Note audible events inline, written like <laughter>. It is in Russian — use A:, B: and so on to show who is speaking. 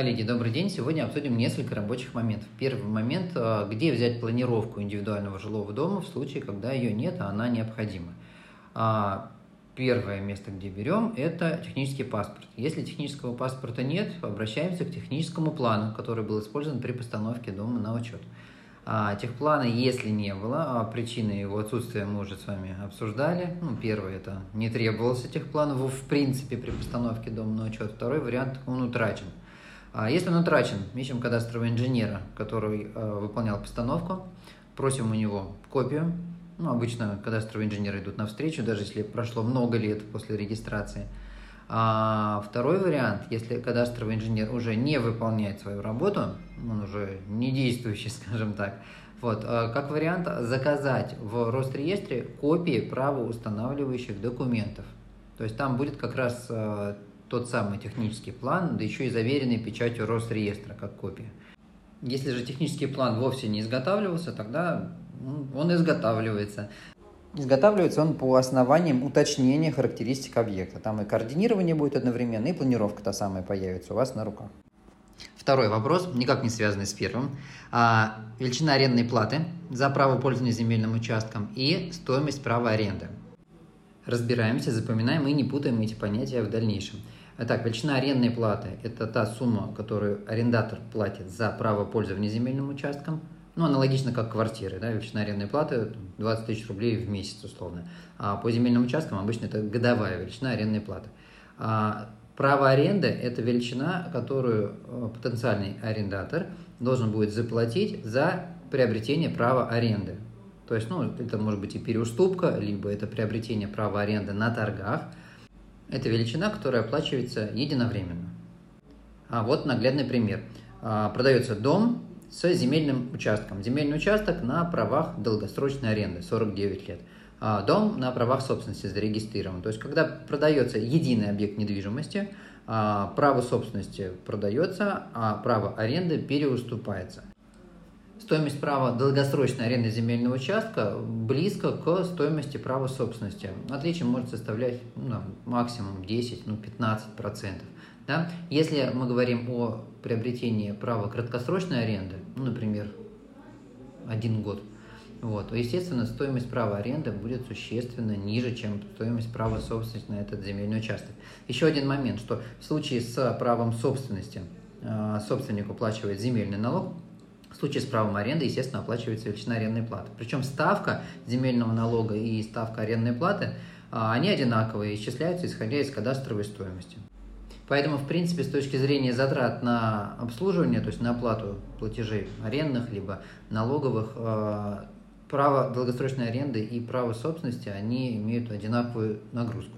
A: Коллеги, добрый день. Сегодня обсудим несколько рабочих моментов. Первый момент, э, где взять планировку индивидуального жилого дома в случае, когда ее нет, а она необходима. А, первое место, где берем, это технический паспорт. Если технического паспорта нет, обращаемся к техническому плану, который был использован при постановке дома на учет. А техплана, если не было, а причины его отсутствия мы уже с вами обсуждали. Ну, первый это не требовался техплан в принципе при постановке дома на учет. Второй вариант он утрачен. А если он утрачен, ищем кадастрового инженера, который э, выполнял постановку, просим у него копию. Ну, обычно кадастровые инженеры идут навстречу, даже если прошло много лет после регистрации. А второй вариант, если кадастровый инженер уже не выполняет свою работу, он уже не действующий, <laughs> скажем так, вот, э, как вариант заказать в Росреестре копии правоустанавливающих документов. То есть там будет как раз э, тот самый технический план, да еще и заверенный печатью Росреестра, как копия. Если же технический план вовсе не изготавливался, тогда ну, он изготавливается. Изготавливается он по основаниям уточнения характеристик объекта. Там и координирование будет одновременно, и планировка та самая появится у вас на руках. Второй вопрос, никак не связанный с первым. А, величина арендной платы за право пользования земельным участком и стоимость права аренды. Разбираемся, запоминаем и не путаем эти понятия в дальнейшем. Итак, величина арендной платы – это та сумма, которую арендатор платит за право пользования земельным участком. Ну, аналогично как квартиры, да, величина арендной платы 20 тысяч рублей в месяц условно. А по земельным участкам обычно это годовая величина арендной платы. А право аренды – это величина, которую э, потенциальный арендатор должен будет заплатить за приобретение права аренды. То есть, ну, это может быть и переуступка, либо это приобретение права аренды на торгах – это величина, которая оплачивается единовременно. А вот наглядный пример. А, продается дом с земельным участком. Земельный участок на правах долгосрочной аренды, 49 лет. А дом на правах собственности зарегистрирован. То есть, когда продается единый объект недвижимости, а, право собственности продается, а право аренды переуступается. Стоимость права долгосрочной аренды земельного участка близко к стоимости права собственности. Отличие может составлять ну, максимум 10, ну, 15%. Да? Если мы говорим о приобретении права краткосрочной аренды, ну, например, один год, вот, естественно, стоимость права аренды будет существенно ниже, чем стоимость права собственности на этот земельный участок. Еще один момент, что в случае с правом собственности э, собственник уплачивает земельный налог, случае с правом аренды, естественно, оплачивается величина арендной платы. Причем ставка земельного налога и ставка арендной платы, а, они одинаковые, исчисляются исходя из кадастровой стоимости. Поэтому, в принципе, с точки зрения затрат на обслуживание, то есть на оплату платежей арендных либо налоговых, а, право долгосрочной аренды и право собственности, они имеют одинаковую нагрузку.